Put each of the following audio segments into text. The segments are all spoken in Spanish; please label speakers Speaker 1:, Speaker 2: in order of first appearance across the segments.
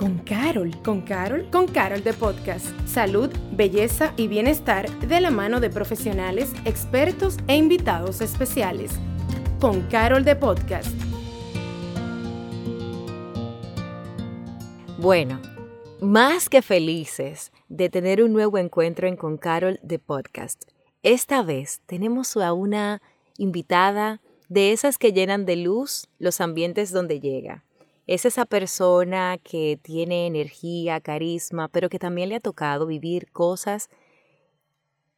Speaker 1: con Carol. ¿Con Carol? Con Carol de Podcast. Salud, belleza y bienestar de la mano de profesionales, expertos e invitados especiales. Con Carol de Podcast.
Speaker 2: Bueno, más que felices de tener un nuevo encuentro en Con Carol de Podcast. Esta vez tenemos a una invitada de esas que llenan de luz los ambientes donde llega. Es esa persona que tiene energía, carisma, pero que también le ha tocado vivir cosas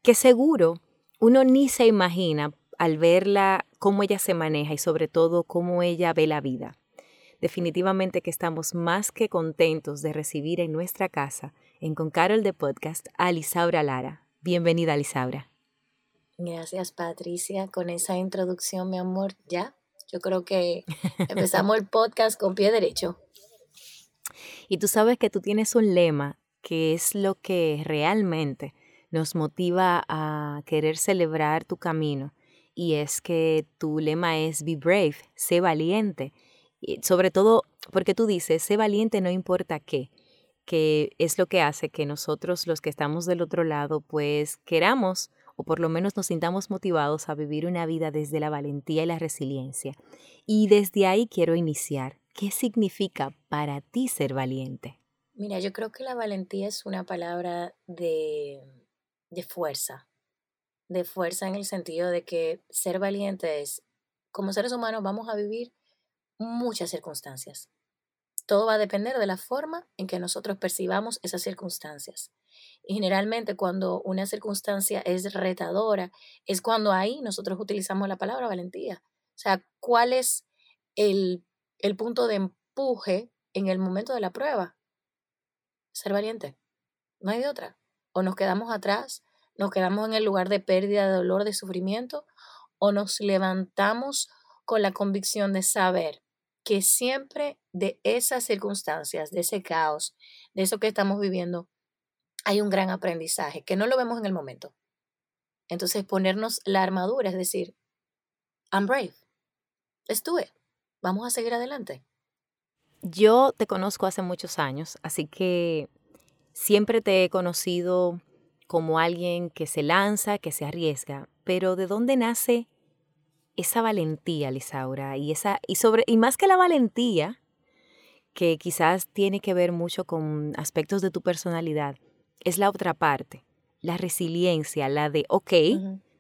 Speaker 2: que seguro uno ni se imagina al verla cómo ella se maneja y sobre todo cómo ella ve la vida. Definitivamente que estamos más que contentos de recibir en nuestra casa, en Con Carol de Podcast, a Lisaura Lara. Bienvenida, Lisaura.
Speaker 3: Gracias, Patricia. Con esa introducción, mi amor, ya. Yo creo que empezamos el podcast con pie derecho.
Speaker 2: Y tú sabes que tú tienes un lema que es lo que realmente nos motiva a querer celebrar tu camino. Y es que tu lema es Be Brave, sé valiente. Y sobre todo porque tú dices, sé valiente no importa qué, que es lo que hace que nosotros los que estamos del otro lado pues queramos o por lo menos nos sintamos motivados a vivir una vida desde la valentía y la resiliencia. Y desde ahí quiero iniciar. ¿Qué significa para ti ser valiente?
Speaker 3: Mira, yo creo que la valentía es una palabra de, de fuerza, de fuerza en el sentido de que ser valiente es, como seres humanos vamos a vivir muchas circunstancias. Todo va a depender de la forma en que nosotros percibamos esas circunstancias. Generalmente cuando una circunstancia es retadora, es cuando ahí nosotros utilizamos la palabra valentía. O sea, ¿cuál es el, el punto de empuje en el momento de la prueba? Ser valiente. No hay de otra. O nos quedamos atrás, nos quedamos en el lugar de pérdida, de dolor, de sufrimiento, o nos levantamos con la convicción de saber que siempre de esas circunstancias, de ese caos, de eso que estamos viviendo, hay un gran aprendizaje que no lo vemos en el momento. Entonces, ponernos la armadura, es decir, I'm brave. It. Vamos a seguir adelante.
Speaker 2: Yo te conozco hace muchos años, así que siempre te he conocido como alguien que se lanza, que se arriesga, pero ¿de dónde nace esa valentía, Lisaura? Y esa y sobre y más que la valentía, que quizás tiene que ver mucho con aspectos de tu personalidad, es la otra parte, la resiliencia, la de, ok,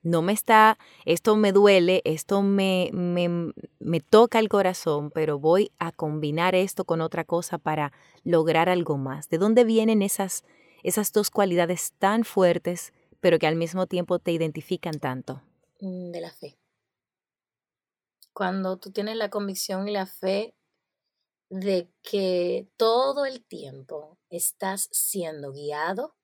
Speaker 2: no me está, esto me duele, esto me, me, me, toca el corazón, pero voy a combinar esto con otra cosa para lograr algo más. ¿De dónde vienen esas, esas dos cualidades tan fuertes, pero que al mismo tiempo te identifican tanto?
Speaker 3: Mm, de la fe. Cuando tú tienes la convicción y la fe de que todo el tiempo estás siendo guiado,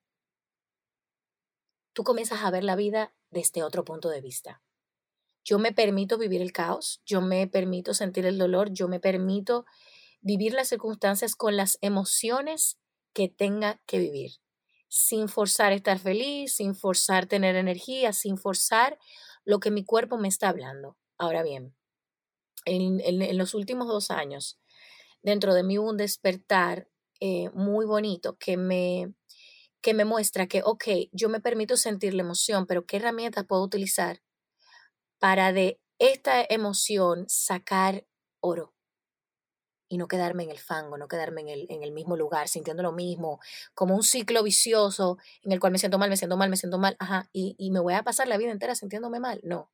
Speaker 3: tú comienzas a ver la vida desde otro punto de vista. Yo me permito vivir el caos, yo me permito sentir el dolor, yo me permito vivir las circunstancias con las emociones que tenga que vivir, sin forzar estar feliz, sin forzar tener energía, sin forzar lo que mi cuerpo me está hablando. Ahora bien, en, en los últimos dos años, dentro de mí un despertar eh, muy bonito que me, que me muestra que, ok, yo me permito sentir la emoción, pero ¿qué herramientas puedo utilizar para de esta emoción sacar oro? Y no quedarme en el fango, no quedarme en el, en el mismo lugar, sintiendo lo mismo, como un ciclo vicioso en el cual me siento mal, me siento mal, me siento mal, ajá, y, y me voy a pasar la vida entera sintiéndome mal. No.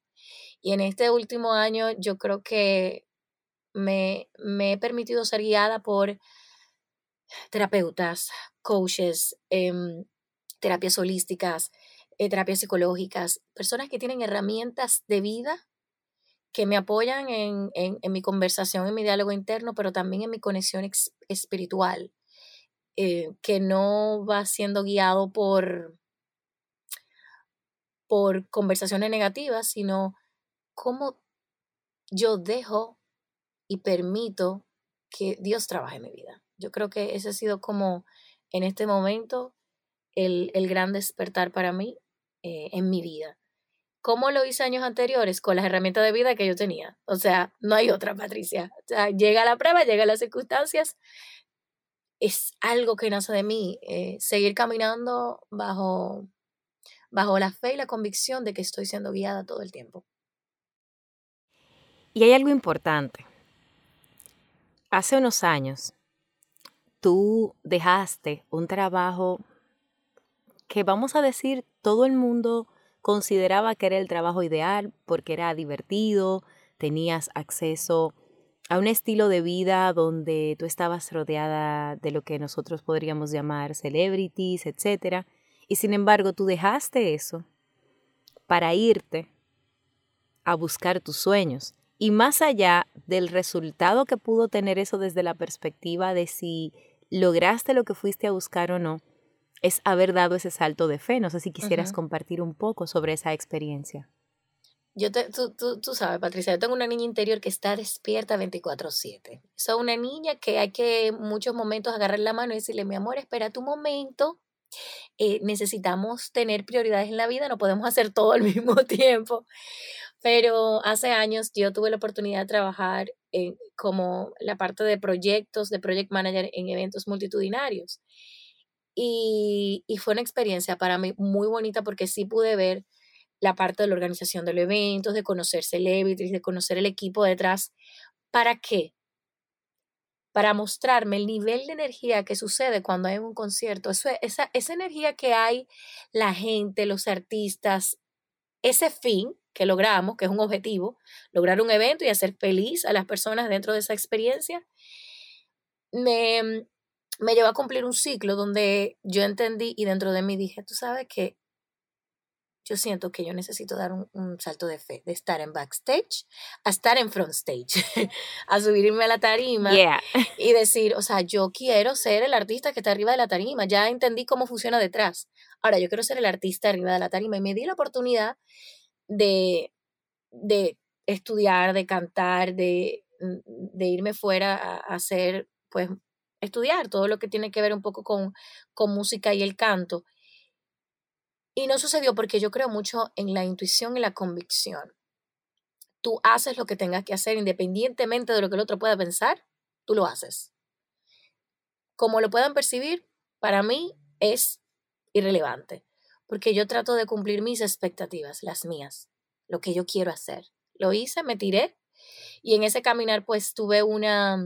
Speaker 3: Y en este último año yo creo que me, me he permitido ser guiada por terapeutas, coaches, em, terapias holísticas, eh, terapias psicológicas, personas que tienen herramientas de vida que me apoyan en, en, mi conversación, en mi diálogo interno, pero también en mi conexión espiritual, eh, que no va siendo guiado por, por conversaciones negativas, sino cómo yo dejo y permito que Dios trabaje en mi vida. Yo creo que ese ha sido como en este momento el, el gran despertar para mí eh, en mi vida. ¿Cómo lo hice años anteriores? Con las herramientas de vida que yo tenía. O sea, no hay otra, Patricia. O sea, llega la prueba, llegan las circunstancias. es algo que nace de mí, eh, seguir caminando bajo, bajo la fe y la convicción de que estoy siendo guiada todo el tiempo.
Speaker 2: Y hay algo importante. Hace unos años, tú dejaste un trabajo que vamos a decir todo el mundo consideraba que era el trabajo ideal porque era divertido, tenías acceso a un estilo de vida donde tú estabas rodeada de lo que nosotros podríamos llamar celebrities, etc. Y sin embargo, tú dejaste eso para irte a buscar tus sueños. Y más allá del resultado que pudo tener eso desde la perspectiva de si lograste lo que fuiste a buscar o no, es haber dado ese salto de fe. No sé si quisieras compartir un poco sobre esa experiencia.
Speaker 3: Yo te, tú, tú, tú, sabes, Patricia, yo tengo una niña interior que está despierta 24/7. Es una niña que hay que en muchos momentos agarrar la mano y decirle, mi amor, espera tu momento. Eh, necesitamos tener prioridades en la vida, no podemos hacer todo al mismo tiempo. Pero hace años yo tuve la oportunidad de trabajar como la parte de proyectos, de project manager en eventos multitudinarios. Y, y fue una experiencia para mí muy bonita porque sí pude ver la parte de la organización de los eventos, de conocer celebrities, de conocer el equipo detrás. ¿Para qué? Para mostrarme el nivel de energía que sucede cuando hay un concierto. Eso, esa, esa energía que hay la gente, los artistas, ese fin que logramos, que es un objetivo, lograr un evento y hacer feliz a las personas dentro de esa experiencia, me, me llevó a cumplir un ciclo donde yo entendí y dentro de mí dije, tú sabes que yo siento que yo necesito dar un, salto de fe, de estar en backstage a estar en front stage, a subirme a la tarima y decir, o sea, yo quiero ser el artista que está arriba de la tarima, ya entendí cómo funciona detrás. Ahora, yo quiero ser el artista arriba de la tarima y me di la oportunidad de, de estudiar, de cantar, de, de irme fuera a, hacer, pues, estudiar todo lo que tiene que ver un poco con, con música y el canto. Y no sucedió porque yo creo mucho en la intuición y la convicción. Tú haces lo que tengas que hacer independientemente de lo que el otro pueda pensar, tú lo haces. Como lo puedan percibir, para mí es irrelevante, porque yo trato de cumplir mis expectativas, las mías, lo que yo quiero hacer. Lo hice, me tiré y en ese caminar pues tuve una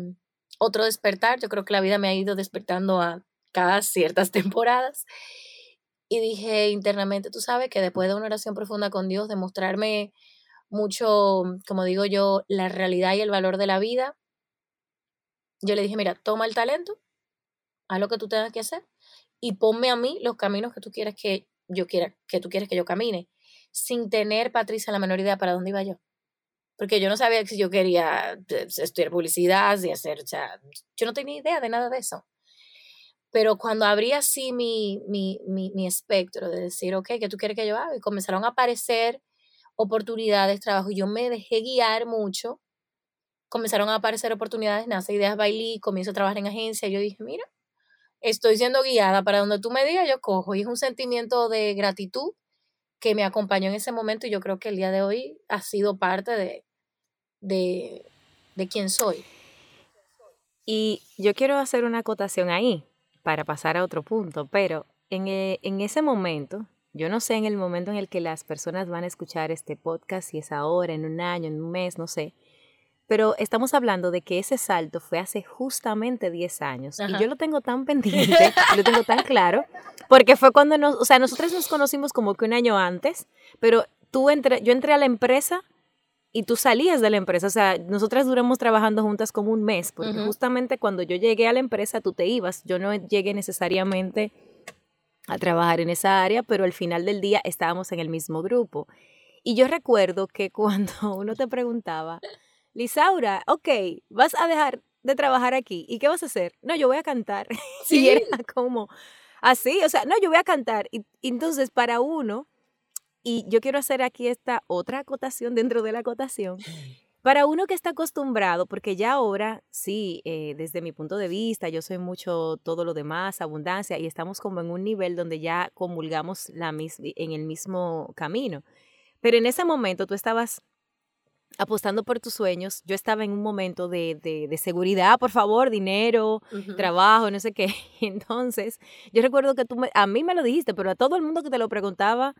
Speaker 3: otro despertar, yo creo que la vida me ha ido despertando a cada ciertas temporadas y dije internamente, tú sabes que después de una oración profunda con Dios, de mostrarme mucho, como digo yo, la realidad y el valor de la vida, yo le dije, mira, toma el talento, haz lo que tú tengas que hacer y ponme a mí los caminos que tú quieres que yo quiera, que tú quieres que yo camine, sin tener, Patricia, la menor idea para dónde iba yo. Porque yo no sabía si yo quería eh, estudiar publicidad, y hacer, o yo no tenía idea de nada de eso. Pero cuando abrí así mi, mi, mi, mi espectro de decir, ok, ¿qué tú quieres que yo haga? Y comenzaron a aparecer oportunidades, trabajo, yo me dejé guiar mucho. Comenzaron a aparecer oportunidades, nace Ideas Bailí, comienzo a trabajar en agencia. Yo dije, mira, estoy siendo guiada para donde tú me digas, yo cojo. Y es un sentimiento de gratitud que me acompañó en ese momento y yo creo que el día de hoy ha sido parte de, de, de quién soy.
Speaker 2: Y yo quiero hacer una acotación ahí, para pasar a otro punto, pero en, eh, en, ese momento, yo no sé en el momento en el que las personas van a escuchar este podcast, si es ahora, en un año, en un mes, no sé, pero estamos hablando de que ese salto fue hace justamente 10 años y yo lo tengo tan pendiente, lo tengo tan claro, porque fue cuando nos, o sea, nosotros nos conocimos como que un año antes, pero tú entré, yo entré a la empresa y tú salías de la empresa. O sea, nosotras duramos trabajando juntas como un mes, porque justamente cuando yo llegué a la empresa tú te ibas. Yo no llegué necesariamente a trabajar en esa área, pero al final del día estábamos en el mismo grupo. Y yo recuerdo que cuando uno te preguntaba, Lisaura, ok, vas a dejar de trabajar aquí, ¿y qué vas a hacer? No, yo voy a cantar. Sí. Y era como así, o sea, no, yo voy a cantar. y entonces para uno y yo quiero hacer aquí esta otra acotación dentro de la acotación. Para uno que está acostumbrado, porque ya ahora, sí, eh, desde mi punto de vista, yo soy mucho todo lo demás, abundancia, y estamos como en un nivel donde ya comulgamos la en el mismo camino. Pero en ese momento tú estabas apostando por tus sueños, yo estaba en un momento de, de, seguridad, por favor, dinero, trabajo, no sé qué. Entonces, yo recuerdo que tú a mí me lo dijiste, pero a todo el mundo que te lo preguntaba,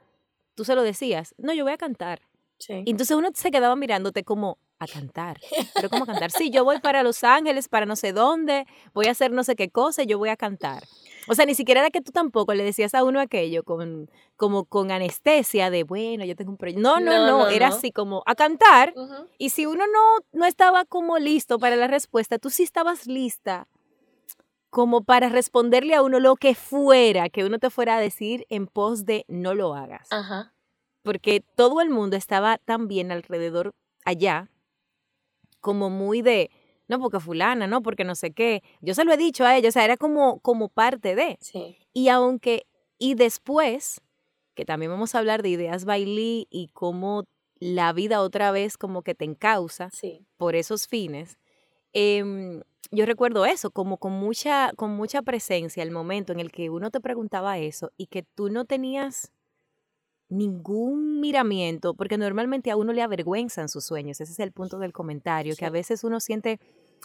Speaker 2: tú se lo decías, no, yo voy a cantar. Y entonces uno se quedaba mirándote como a cantar. Pero ¿cómo cantar? Sí, yo voy para Los Ángeles, para no sé dónde, voy a hacer no sé qué cosa, yo voy a cantar. O sea, ni siquiera era que tú tampoco le decías a uno aquello con, como con anestesia de, bueno, yo tengo un proyecto. No, no, no, era así como a cantar. Y si uno no, no estaba como listo para la respuesta, tú sí estabas lista como para responderle a uno lo que fuera, que uno te fuera a decir en pos de no lo hagas.
Speaker 3: Ajá.
Speaker 2: Porque todo el mundo estaba también alrededor allá, como muy de, no porque fulana, no porque no sé qué. Yo se lo he dicho a ella, o sea, era como, como parte de.
Speaker 3: Sí.
Speaker 2: Y aunque, y después, que también vamos a hablar de ideas bailí y cómo la vida otra vez como que te encausa
Speaker 3: sí.
Speaker 2: por esos fines. Em, yo recuerdo eso, como con mucha, con mucha presencia, el momento en el que uno te preguntaba eso y que tú no tenías ningún miramiento, porque normalmente a uno le avergüenzan sus sueños, ese es el punto del comentario, que a veces uno siente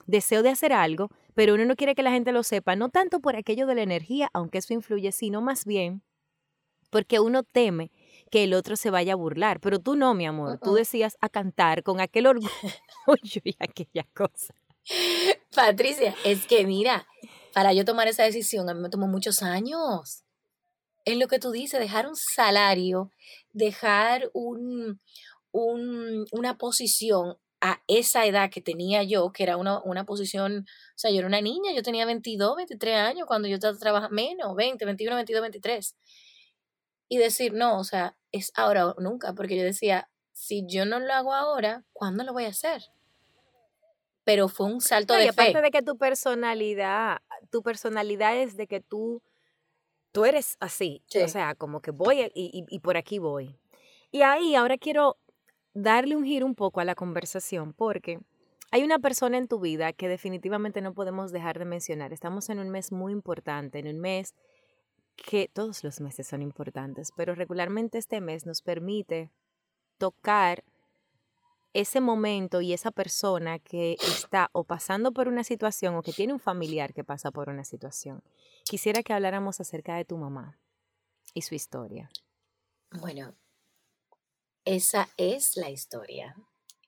Speaker 2: deseo de hacer algo, pero uno no quiere que la gente lo sepa, no tanto por aquello de la energía, aunque eso influye, sino más bien porque uno teme que el otro se vaya a burlar, pero tú no, mi amor, tú decías a cantar con aquel orgullo y aquella cosa.
Speaker 3: Patricia, es que mira, para yo tomar esa decisión a mí me tomó muchos años es lo que tú dices, dejar un salario, dejar un, una posición a esa edad que tenía yo, que era una, una, posición, o sea, yo era una niña, yo tenía 22, 23 años cuando yo trabajando, menos, 20, 21, 22, 23. Y decir, no, o sea, es ahora o nunca, porque yo decía, si yo no lo hago ahora, ¿cuándo lo voy a hacer? Pero fue un salto de
Speaker 2: y aparte de que tu personalidad, tu personalidad es de que tú tú eres así, o sea, como que voy y, por aquí voy. Y ahí ahora quiero darle un giro un poco a la conversación porque hay una persona en tu vida que definitivamente no podemos dejar de mencionar. Estamos en un mes muy importante, en un mes que todos los meses son importantes, pero regularmente este mes nos permite tocar ese momento y esa persona que está o pasando por una situación o que tiene un familiar que pasa por una situación. Quisiera que habláramos acerca de tu mamá y su historia.
Speaker 3: Bueno, esa es la historia.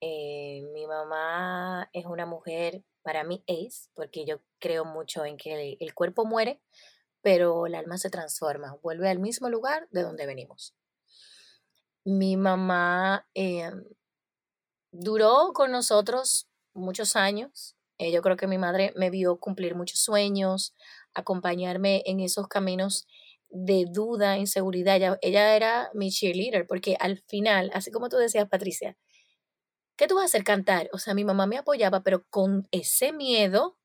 Speaker 3: Eh, mi mamá es una mujer, para mí es, porque yo creo mucho en que el, cuerpo muere, pero el alma se transforma, vuelve al mismo lugar de donde venimos. Mi mamá em, duró con nosotros muchos años. Eh, yo creo que mi madre me vio cumplir muchos sueños, acompañarme en esos caminos de duda, inseguridad. Ella, ella era mi cheerleader, porque al final, así como tú decías, Patricia, ¿qué tú vas a hacer cantar? O sea, mi mamá me apoyaba, pero con ese miedo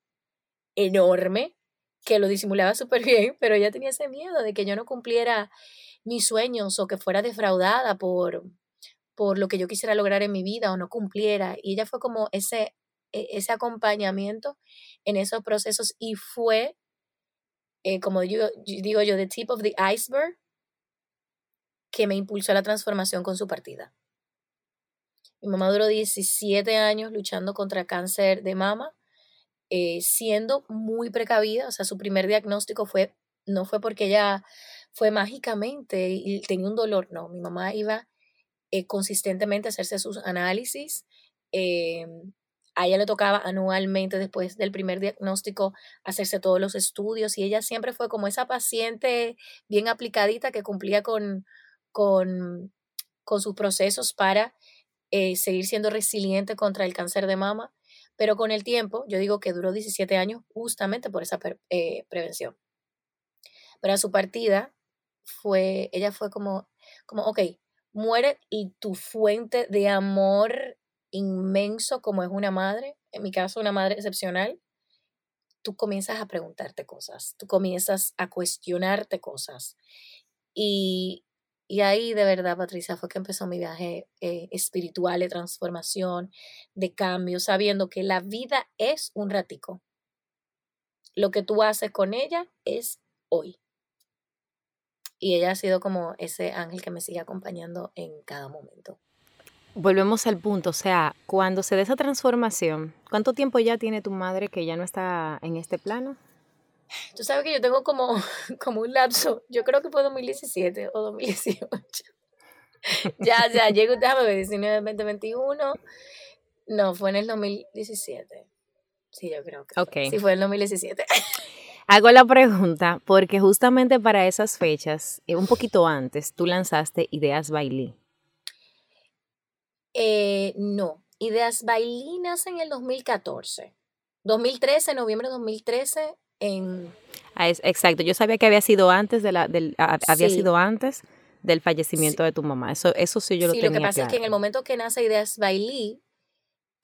Speaker 3: enorme, que lo disimulaba súper bien, pero ella tenía ese miedo de que yo no cumpliera mis sueños o que fuera defraudada por, por lo que yo quisiera lograr en mi vida o no cumpliera. Y ella fue como ese, e, ese acompañamiento en esos procesos y fue, eh, como yo, digo yo, the tip of the iceberg que me impulsó a la transformación con su partida. Mi mamá duró 17 años luchando contra cáncer de mama, eh, siendo muy precavida, o sea, su primer diagnóstico fue, no fue porque ella fue mágicamente y tenía un dolor, no, mi mamá iba eh, consistentemente hacerse sus análisis. Eh, a ella le tocaba anualmente después del primer diagnóstico hacerse todos los estudios y ella siempre fue como esa paciente bien aplicadita que cumplía con, con, con sus procesos para eh, seguir siendo resiliente contra el cáncer de mama. Pero con el tiempo, yo digo que duró 17 años justamente por esa prevención. Pero a su partida, fue, ella fue como, como, ok, muere y tu fuente de amor inmenso como es una madre, en mi caso una madre excepcional, tú comienzas a preguntarte cosas, tú comienzas a cuestionarte cosas. Y, ahí de verdad, Patricia, fue que empezó mi viaje eh, espiritual de transformación, de cambio, sabiendo que la vida es un ratico. Lo que tú haces con ella es hoy. Y ella ha sido como ese ángel que me sigue acompañando en cada momento.
Speaker 2: volvemos al punto, o sea, cuando se da esa transformación, ¿cuánto tiempo ya tiene tu madre que ya no está en este plano?
Speaker 3: Tú sabes que yo tengo como, como un lapso, yo creo que fue 2017 o 2018. ya, ya, llego, déjame ver, 19, 20, 21. No, fue en el 2017. Sí, yo creo que.
Speaker 2: Ok.
Speaker 3: Sí, fue en el 2017.
Speaker 2: Hago la pregunta porque justamente para esas fechas, eh, un poquito antes, tú lanzaste Ideas Bailí.
Speaker 3: Eh, no, Ideas Bailí nace en el 2014. 2013, noviembre de 2013, en...
Speaker 2: Ah, exacto, yo sabía que había sido antes de la, del, había sido antes del fallecimiento de tu mamá. Eso, eso sí yo lo tenía
Speaker 3: Sí, lo que pasa es que en el momento que nace Ideas Bailí,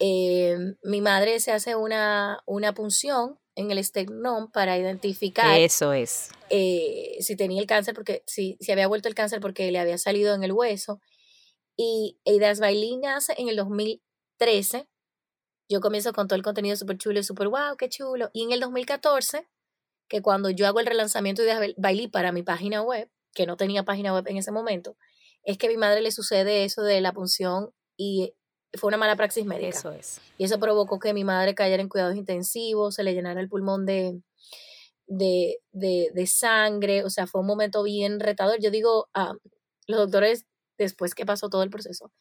Speaker 3: eh, mi madre se hace una, una punción en el esternón para identificar.
Speaker 2: Eso es.
Speaker 3: Eh, si tenía el cáncer, porque si, si había vuelto el cáncer porque le había salido en el hueso. Y Ideas Bailí nace en el 2013. Yo comienzo con todo el contenido súper chulo y súper wow, qué chulo. Y en el 2014, que cuando yo hago el relanzamiento de Ideas Bailí para mi página web, que no tenía página web en ese momento, es que a mi madre le sucede eso de la punción y fue una mala praxis médica.
Speaker 2: Eso es.
Speaker 3: Y eso provocó que mi madre cayera en cuidados intensivos, se le llenara el pulmón de, de, de, sangre, o sea, fue un momento bien retador. Yo digo, a los doctores, después que pasó todo el proceso,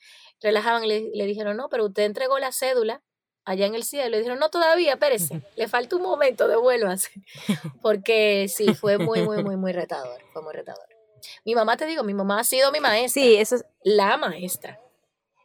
Speaker 3: relajaban le, dijeron, no, pero usted entregó la cédula allá en el cielo. Le dijeron, no, todavía, espérese, le falta un momento, devuélvase. Porque sí, fue muy, muy, muy, muy retador, fue muy retador. Mi mamá, te digo, mi mamá ha sido mi maestra.
Speaker 2: Sí, eso es
Speaker 3: la maestra.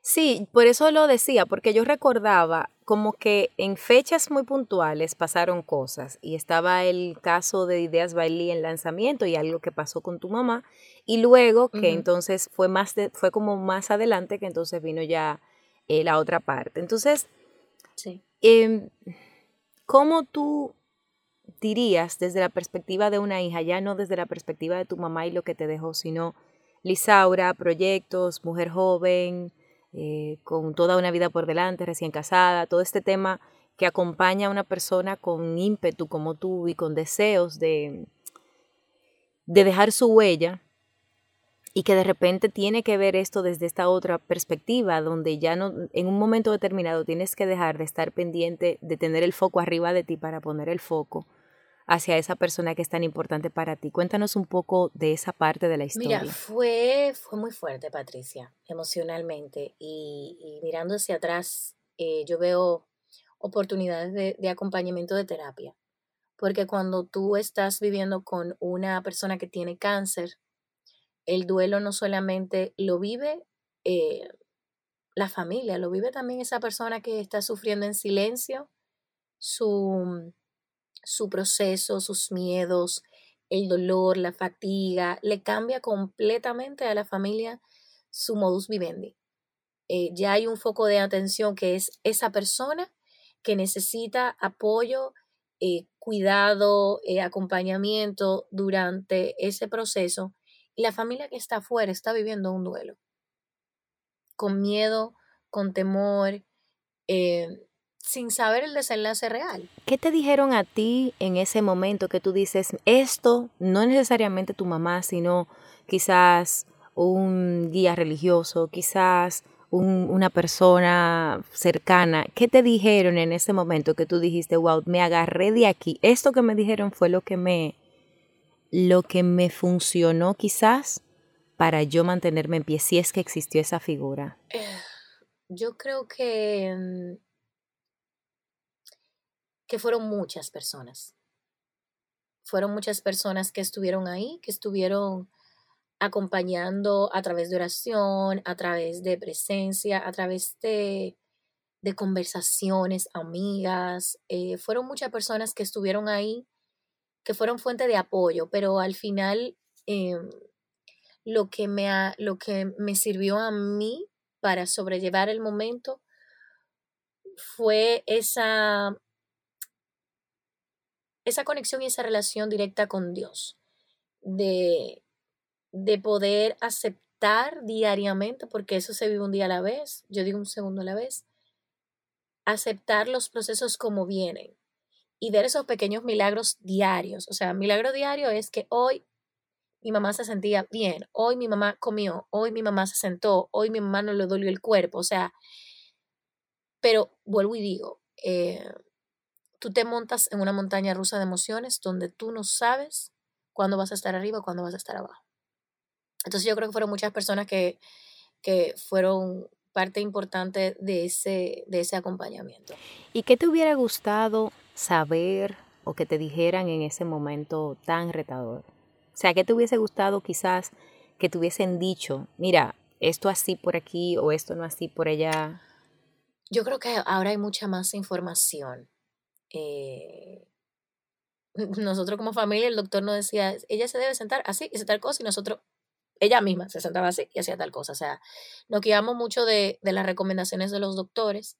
Speaker 2: Sí, por eso lo decía, porque yo recordaba como que en fechas muy puntuales pasaron cosas y estaba el caso de Ideas Bailey en lanzamiento y algo que pasó con tu mamá y luego que entonces fue más de, fue como más adelante que entonces vino ya eh, la otra parte. Entonces,
Speaker 3: sí.
Speaker 2: eh, ¿cómo tú dirías desde la perspectiva de una hija, ya no desde la perspectiva de tu mamá y lo que te dejó, sino Lisaura, proyectos, mujer joven, eh, con toda una vida por delante, recién casada, todo este tema que acompaña a una persona con ímpetu como tú y con deseos de, de dejar su huella y que de repente tiene que ver esto desde esta otra perspectiva, donde ya no, en un momento determinado tienes que dejar de estar pendiente de tener el foco arriba de ti para poner el foco hacia esa persona que es tan importante para ti. Cuéntanos un poco de esa parte de la historia.
Speaker 3: Mira, fue, fue muy fuerte, Patricia, emocionalmente. Y, mirando hacia atrás, eh, yo veo oportunidades de, de, acompañamiento de terapia. Porque cuando tú estás viviendo con una persona que tiene cáncer, el duelo no solamente lo vive eh, la familia, lo vive también esa persona que está sufriendo en silencio su, su proceso, sus miedos, el dolor, la fatiga, le cambia completamente a la familia su modus vivendi. Eh, ya hay un foco de atención que es esa persona que necesita apoyo, eh, cuidado, eh, acompañamiento durante ese proceso y la familia que está afuera está viviendo un duelo, con miedo, con temor, eh, sin saber el desenlace real.
Speaker 2: ¿Qué te dijeron a ti en ese momento que tú dices, esto no necesariamente tu mamá, sino quizás un guía religioso, quizás un, una persona cercana? ¿Qué te dijeron en ese momento que tú dijiste, wow, me agarré de aquí? Esto que me dijeron fue lo que me, lo que me funcionó quizás para yo mantenerme en pie, si es que existió esa figura?
Speaker 3: Yo creo que, mm, que fueron muchas personas. Fueron muchas personas que estuvieron ahí, que estuvieron acompañando a través de oración, a través de presencia, a través de, de conversaciones, amigas. Eh, fueron muchas personas que estuvieron ahí que fueron fuente de apoyo, pero al final em, lo, que me lo que me sirvió a mí para sobrellevar el momento fue esa, esa conexión y esa relación directa con Dios, de, de poder aceptar diariamente, porque eso se vive un día a la vez, yo digo un segundo a la vez, aceptar los procesos como vienen y ver esos pequeños milagros diarios. O sea, milagro diario es que hoy mi mamá se sentía bien, hoy mi mamá comió, hoy mi mamá se sentó, hoy mi mamá no le dolió el cuerpo, o sea, pero vuelvo y digo, eh, tú te montas en una montaña rusa de emociones donde tú no sabes cuándo vas a estar arriba o cuándo vas a estar abajo. Entonces yo creo que fueron muchas personas que, que fueron parte importante de ese, de ese acompañamiento.
Speaker 2: ¿Y qué te hubiera gustado saber o que te dijeran en ese momento tan retador? O sea, ¿qué te hubiese gustado quizás que te hubiesen dicho, mira, esto así por aquí o esto no así por allá?
Speaker 3: Yo creo que ahora hay mucha más información. Eh, nosotros como familia, el doctor nos decía, ella se debe sentar así, y tal cosa, y nosotros, ella misma se sentaba así y hacía tal cosa. O sea, nos guiamos mucho de, de las recomendaciones de los doctores.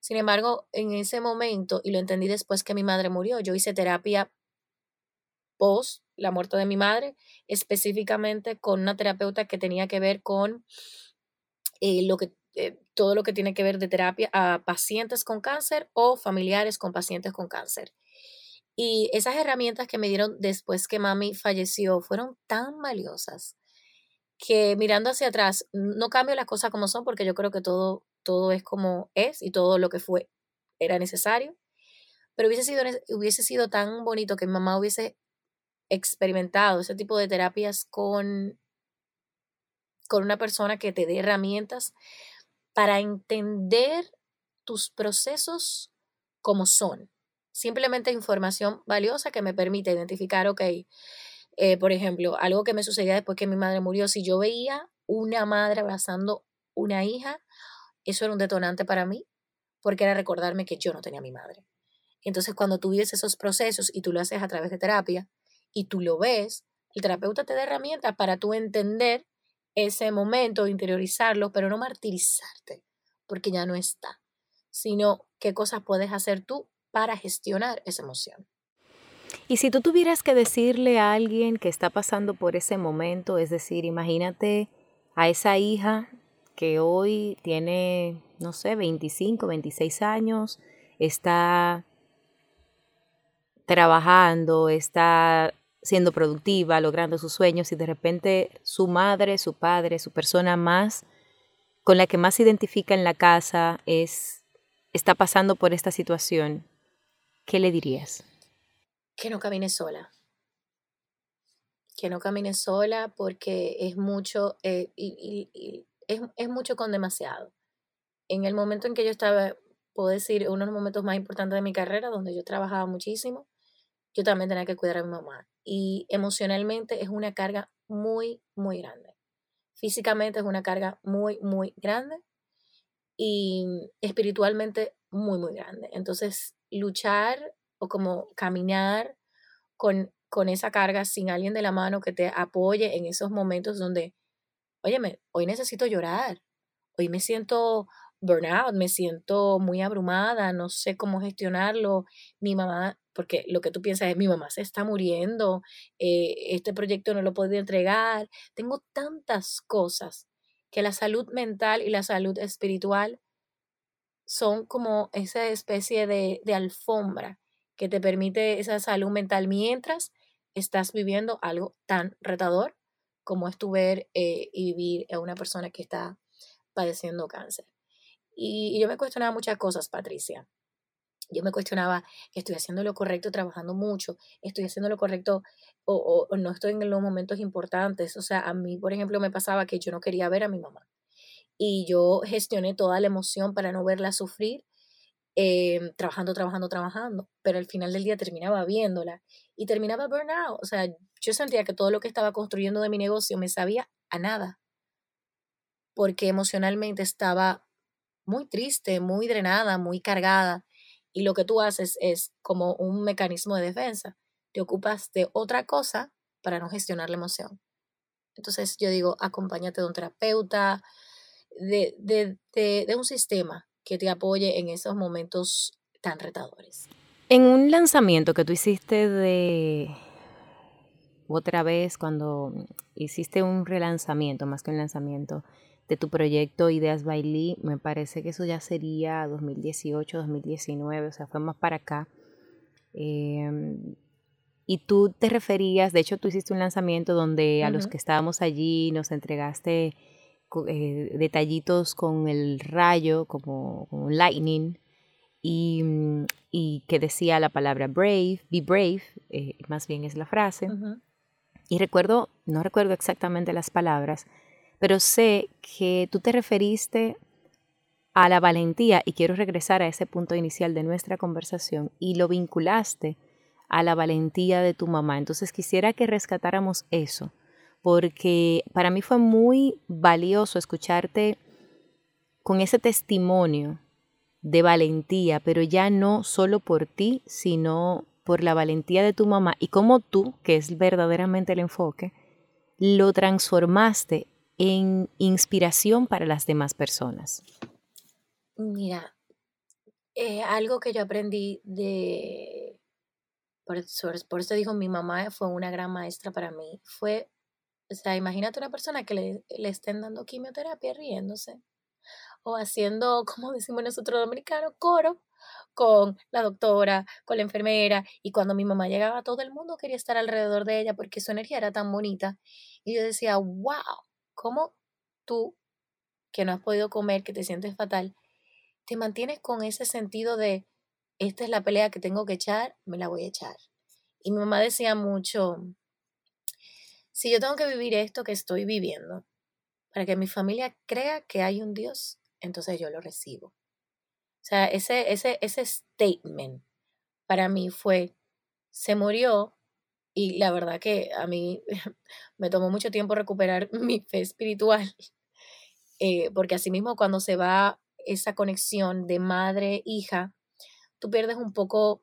Speaker 3: Sin embargo, en ese momento, y lo entendí después que mi madre murió, yo hice terapia post la muerte de mi madre, específicamente con una terapeuta que tenía que ver con eh, lo que, eh, todo lo que tiene que ver de terapia a pacientes con cáncer o familiares con pacientes con cáncer. Y esas herramientas que me dieron después que mami falleció fueron tan valiosas que mirando hacia atrás, no cambio las cosas como son porque yo creo que todo, todo es como es y todo lo que fue era necesario. Pero hubiese sido, hubiese sido tan bonito que mamá hubiese experimentado ese tipo de terapias con, con una persona que te dé herramientas para entender tus procesos como son. Simplemente información valiosa que me permite identificar, ok, eh, por ejemplo, algo que me sucedía después que mi madre murió, si yo veía una madre abrazando una hija, eso era un detonante para mí, porque era recordarme que yo no tenía mi madre. Entonces, cuando tú vives esos procesos y tú lo haces a través de terapia, y tú lo ves, el terapeuta te da herramientas para tú entender ese momento, interiorizarlo, pero no martirizarte, porque ya no está, sino qué cosas puedes hacer tú para gestionar esa emoción.
Speaker 2: Y si tú tuvieras que decirle a alguien que está pasando por ese momento, es decir, imagínate a esa hija que hoy tiene, no sé, 25, 26 años, está trabajando, está siendo productiva, logrando sus sueños y de repente su madre, su padre, su persona más con la que más se identifica en la casa es está pasando por esta situación, ¿qué le dirías?
Speaker 3: Que no camine sola. Que no camine sola porque es mucho eh, y, es, es mucho con demasiado. En el momento en que yo estaba, puedo decir, uno de los momentos más importantes de mi carrera, donde yo trabajaba muchísimo, yo también tenía que cuidar a mi mamá. Y emocionalmente es una carga muy, muy grande. Físicamente es una carga muy, muy grande. Y espiritualmente muy, muy grande. Entonces, luchar o como caminar con, con esa carga sin alguien de la mano que te apoye en esos momentos donde, óyeme, hoy necesito llorar. Hoy me siento burnout, me siento muy abrumada, no sé cómo gestionarlo. Mi mamá, porque lo que tú piensas es, mi mamá se está muriendo, eh, este proyecto no lo puedo entregar. Tengo tantas cosas que la salud mental y la salud espiritual son como esa especie de, de alfombra que te permite esa salud mental mientras estás viviendo algo tan retador como es tu ver eh, y vivir a una persona que está padeciendo cáncer. Y, yo me cuestionaba muchas cosas, Patricia. Yo me cuestionaba, estoy haciendo lo correcto trabajando mucho, estoy haciendo lo correcto o, no estoy en los momentos importantes. O sea, a mí, por ejemplo, me pasaba que yo no quería ver a mi mamá. Y yo gestioné toda la emoción para no verla sufrir, em, trabajando, trabajando, trabajando. Pero al final del día terminaba viéndola y terminaba burnout. O sea, yo sentía que todo lo que estaba construyendo de mi negocio me sabía a nada. Porque emocionalmente estaba muy triste, muy drenada, muy cargada. Y lo que tú haces es como un mecanismo de defensa. Te ocupas de otra cosa para no gestionar la emoción. Entonces yo digo, acompáñate de un terapeuta, de, de, de, un sistema que te apoye en esos momentos tan retadores.
Speaker 2: En un lanzamiento que tú hiciste de otra vez, cuando hiciste un relanzamiento, más que un lanzamiento, de tu proyecto Ideas Bailí, me parece que eso ya sería 2018, 2019, o sea, fue más para acá. Em, y tú te referías, de hecho tú hiciste un lanzamiento donde a los que estábamos allí nos entregaste eh, detallitos con el rayo, como, lightning, y, mm, y, que decía la palabra brave, be brave, eh, más bien es la frase. Y recuerdo, no recuerdo exactamente las palabras, pero sé que tú te referiste a la valentía y quiero regresar a ese punto inicial de nuestra conversación y lo vinculaste a la valentía de tu mamá. Entonces quisiera que rescatáramos eso, porque para mí fue muy valioso escucharte con ese testimonio de valentía, pero ya no solo por ti, sino por la valentía de tu mamá y cómo tú, que es verdaderamente el enfoque, lo transformaste en inspiración para las demás personas.
Speaker 3: Mira, eh, algo que yo aprendí de, por, eso dijo mi mamá fue una gran maestra para mí, fue, o sea, imagínate una persona que le, le estén dando quimioterapia riéndose o haciendo, como decimos nosotros dominicanos, coro con la doctora, con la enfermera, y cuando mi mamá llegaba, todo el mundo quería estar alrededor de ella porque su energía era tan bonita. Y yo decía, wow, ¿cómo tú, que no has podido comer, que te sientes fatal, te mantienes con ese sentido de, esta es la pelea que tengo que echar, me la voy a echar. Y mi mamá decía mucho, si yo tengo que vivir esto que estoy viviendo, para que mi familia crea que hay un Dios, entonces yo lo recibo. O sea, ese, ese, ese statement para mí fue, se murió y la verdad que a mí me tomó mucho tiempo recuperar mi fe espiritual, eh, porque asimismo cuando se va esa conexión de madre-hija, tú pierdes un poco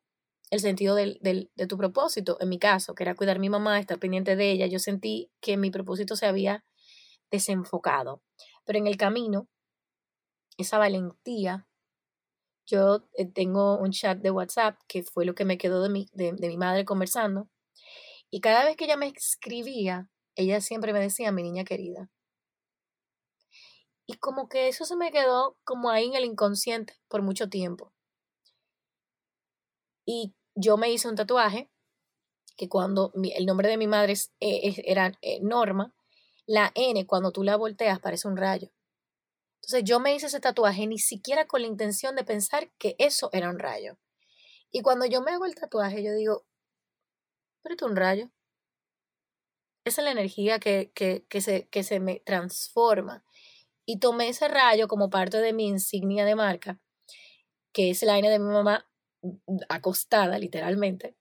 Speaker 3: el sentido del, del, de tu propósito. En mi caso, que era cuidar a mi mamá, estar pendiente de ella, yo sentí que mi propósito se había desenfocado. Pero en el camino, esa valentía, yo eh, tengo un chat de WhatsApp que fue lo que me quedó de mi, de, de mi madre conversando. Y cada vez que ella me escribía, ella siempre me decía, mi niña querida. Y como que eso se me quedó como ahí en el inconsciente por mucho tiempo. Y yo me hice un tatuaje que cuando el nombre de mi madre eh, era eh, Norma, la N cuando tú la volteas parece un rayo. Entonces yo me hice ese tatuaje ni siquiera con la intención de pensar que eso era un rayo. Y cuando yo me hago el tatuaje, yo digo, pero un rayo. Esa es la energía que, que, que, se, que se me transforma. Y tomé ese rayo como parte de mi insignia de marca, que es la N de mi mamá acostada, literalmente.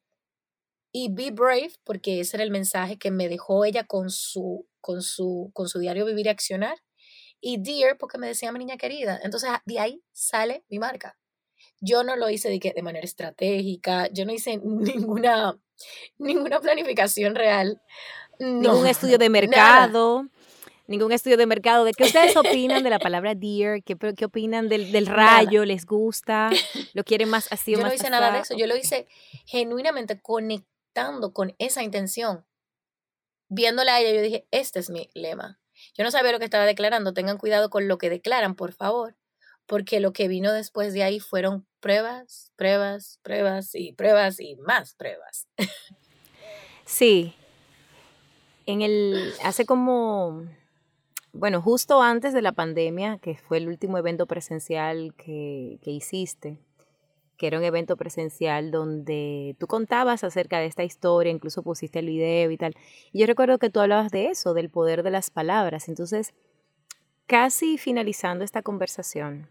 Speaker 3: Y Be Brave, porque ese era el mensaje que me dejó ella con su con su, con su diario Vivir y Accionar. Y Dear, porque me decía mi niña querida. Entonces, de ahí sale mi marca. Yo no lo hice de, que, de manera estratégica, yo no hice ninguna, ninguna planificación real.
Speaker 2: Ningún estudio de mercado. Ningún estudio de mercado. ¿De qué ustedes opinan de la palabra dear? ¿Qué, qué opinan del, del rayo? ¿Les gusta? ¿Lo quieren más así
Speaker 3: o
Speaker 2: más
Speaker 3: Yo no hice nada de eso. Yo lo hice genuinamente conectando con esa intención viéndola a ella, yo dije, este es mi lema. Yo no sabía lo que estaba declarando, tengan cuidado con lo que declaran, por favor, porque lo que vino después de ahí fueron pruebas, pruebas, pruebas y pruebas y más pruebas.
Speaker 2: Sí. En el, hace como, bueno, justo antes de la pandemia, que fue el último evento presencial que, que hiciste, que era un evento presencial donde tú contabas acerca de esta historia, incluso pusiste el video y tal. Y yo recuerdo que tú hablabas de eso, del poder de las palabras. Entonces, casi finalizando esta conversación,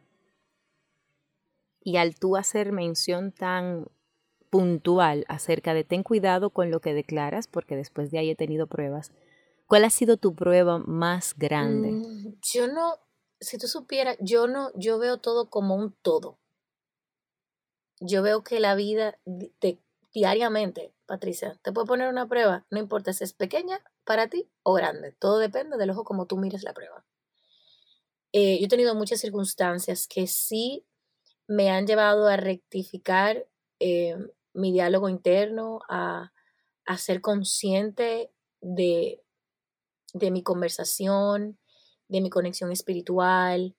Speaker 2: y al tú hacer mención tan puntual acerca de ten cuidado con lo que declaras, porque después de ahí he tenido pruebas, ¿cuál ha sido tu prueba más grande?
Speaker 3: Mm, yo no, si tú supieras, yo no, yo veo todo como un todo yo veo que la vida diariamente, Patricia, te puede poner una prueba, no importa si es pequeña para ti o grande, todo depende del ojo como tú mires la prueba. Eh, yo he tenido muchas circunstancias que sí me han llevado a rectificar eh, mi diálogo interno, a, a ser consciente de, de mi conversación, de mi conexión espiritual,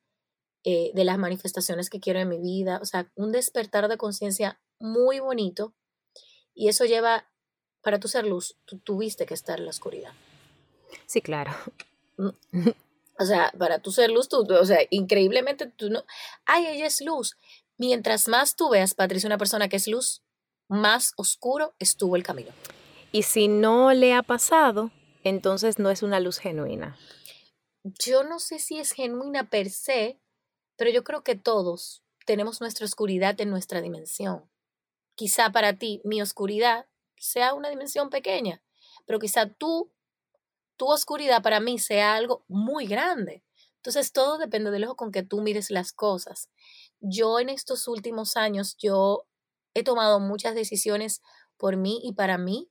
Speaker 3: eh, de las manifestaciones que quiero en mi vida, o sea, un despertar de conciencia muy bonito y eso lleva para tu ser luz, tú tuviste que estar en la oscuridad.
Speaker 2: Sí, claro.
Speaker 3: O sea, para tu ser luz, tú, o sea, increíblemente tú no. Ay, ella es luz. Mientras más tú veas, Patricia, una persona que es luz, más oscuro estuvo el camino.
Speaker 2: Y si no le ha pasado, entonces no es una luz genuina.
Speaker 3: Yo no sé si es genuina per se, pero yo creo que todos tenemos nuestra oscuridad en nuestra dimensión. Quizá para ti mi oscuridad sea una dimensión pequeña, pero quizá tú, tu oscuridad para mí sea algo muy grande. Entonces todo depende del ojo con que tú mires las cosas. Yo en estos últimos años, yo he tomado muchas decisiones por mí y para mí,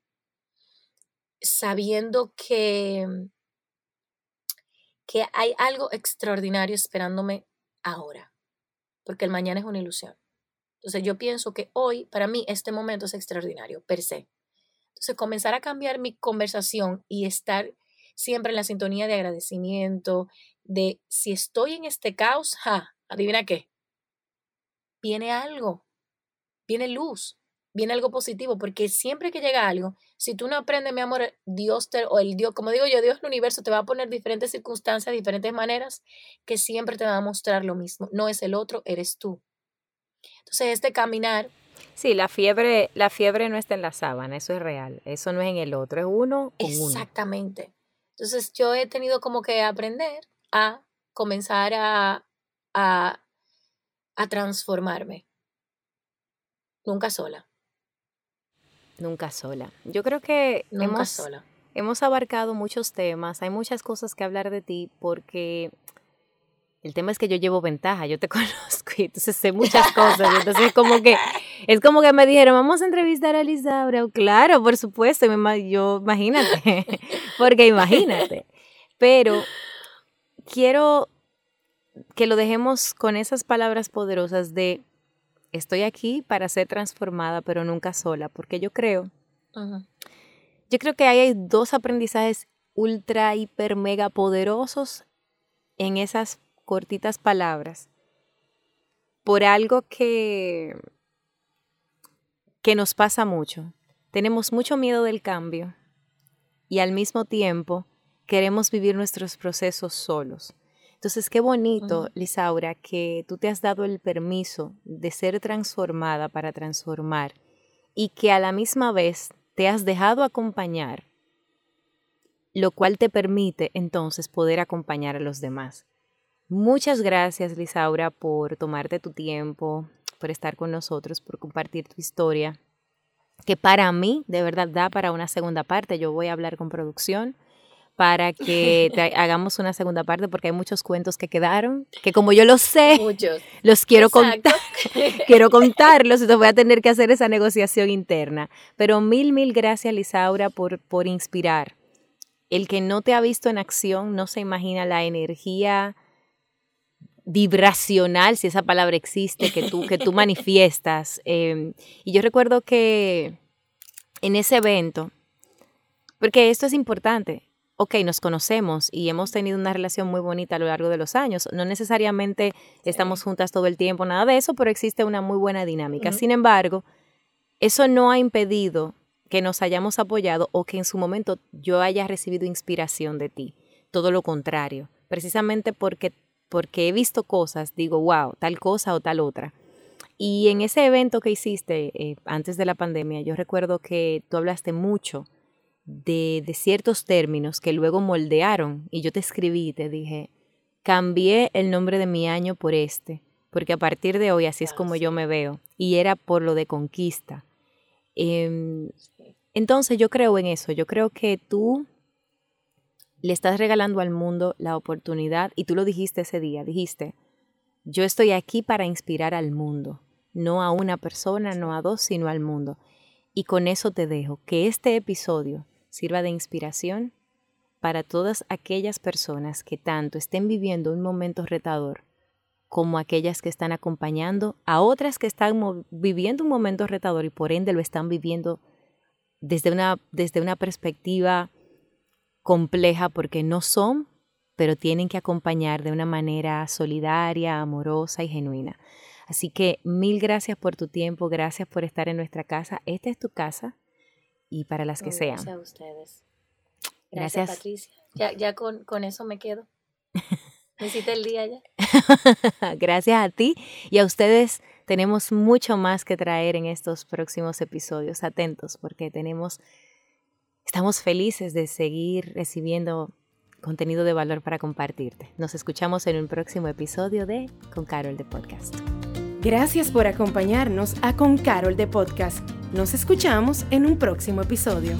Speaker 3: sabiendo que, que hay algo extraordinario esperándome ahora, porque el mañana es una ilusión. Entonces yo pienso que hoy, para mí, este momento es extraordinario, per se. Entonces comenzar a cambiar mi conversación y estar siempre en la sintonía de agradecimiento, de si estoy en este caos, ja, adivina qué, viene algo, viene luz, viene algo positivo, porque siempre que llega algo, si tú no aprendes, mi amor, Dios te, o el Dios, como digo yo, Dios el universo te va a poner diferentes circunstancias, diferentes maneras, que siempre te va a mostrar lo mismo. No es el otro, eres tú. Entonces, este caminar.
Speaker 2: Sí, la fiebre, la fiebre no está en la sábana, eso es real. Eso no es en el otro, es uno
Speaker 3: con Exactamente. Entonces, yo he tenido como que aprender a comenzar a, a, a transformarme. Nunca sola.
Speaker 2: Nunca sola. Yo creo que hemos, sola. hemos abarcado muchos temas, hay muchas cosas que hablar de ti porque el tema es que yo llevo ventaja, yo te conozco y entonces sé muchas cosas. Entonces como que es como que me dijeron, vamos a entrevistar a Lisa Abreu. Claro, por supuesto, yo imagínate, porque imagínate. Pero quiero que lo dejemos con esas palabras poderosas de estoy aquí para ser transformada, pero nunca sola, porque yo creo, yo creo que hay dos aprendizajes ultra, hiper, mega poderosos en esas cortitas palabras, por algo que, que nos pasa mucho. Tenemos mucho miedo del cambio y al mismo tiempo queremos vivir nuestros procesos solos. Entonces, qué bonito, Lisaura, que tú te has dado el permiso de ser transformada para transformar y que a la misma vez te has dejado acompañar, lo cual te permite entonces poder acompañar a los demás. Muchas gracias, Lisaura, por tomarte tu tiempo, por estar con nosotros, por compartir tu historia, que para mí de verdad da para una segunda parte. Yo voy a hablar con producción para que hagamos una segunda parte porque hay muchos cuentos que quedaron, que como yo los sé, los quiero contar, quiero contarlos, entonces voy a tener que hacer esa negociación interna. Pero mil, mil gracias, Lisaura, por, por inspirar. El que no te ha visto en acción no se imagina la energía vibracional, si esa palabra existe, que tú, que tú manifiestas. Em, y yo recuerdo que en ese evento, porque esto es importante, ok, nos conocemos y hemos tenido una relación muy bonita a lo largo de los años. No necesariamente estamos juntas todo el tiempo, nada de eso, pero existe una muy buena dinámica. Sin embargo, eso no ha impedido que nos hayamos apoyado o que en su momento yo haya recibido inspiración de ti. Todo lo contrario, precisamente porque, porque he visto cosas, digo, wow, tal cosa o tal otra. Y en ese evento que hiciste eh, antes de la pandemia, yo recuerdo que tú hablaste mucho de, ciertos términos que luego moldearon y yo te escribí y te dije, cambié el nombre de mi año por este, porque a partir de hoy así es como yo me veo y era por lo de conquista. Em, entonces yo creo en eso, yo creo que tú le estás regalando al mundo la oportunidad y tú lo dijiste ese día, dijiste, yo estoy aquí para inspirar al mundo, no a una persona, no a dos, sino al mundo. Y con eso te dejo, que este episodio sirva de inspiración para todas aquellas personas que tanto estén viviendo un momento retador como aquellas que están acompañando a otras que están viviendo un momento retador y por ende lo están viviendo desde una, desde una perspectiva compleja porque no son, pero tienen que acompañar de una manera solidaria, amorosa y genuina. Así que mil gracias por tu tiempo, gracias por estar en nuestra casa. Esta es tu casa y para las que sean.
Speaker 3: Gracias a ustedes. Gracias, Patricia. Ya, ya con, con eso me quedo. Hiciste el día ya.
Speaker 2: Gracias a ti y a ustedes. Tenemos mucho más que traer en estos próximos episodios. Atentos porque tenemos, estamos felices de seguir recibiendo contenido de valor para compartirte. Nos escuchamos en un próximo episodio de Con Carol de Podcast.
Speaker 1: Gracias por acompañarnos a Con Carol de Podcast. Nos escuchamos en un próximo episodio.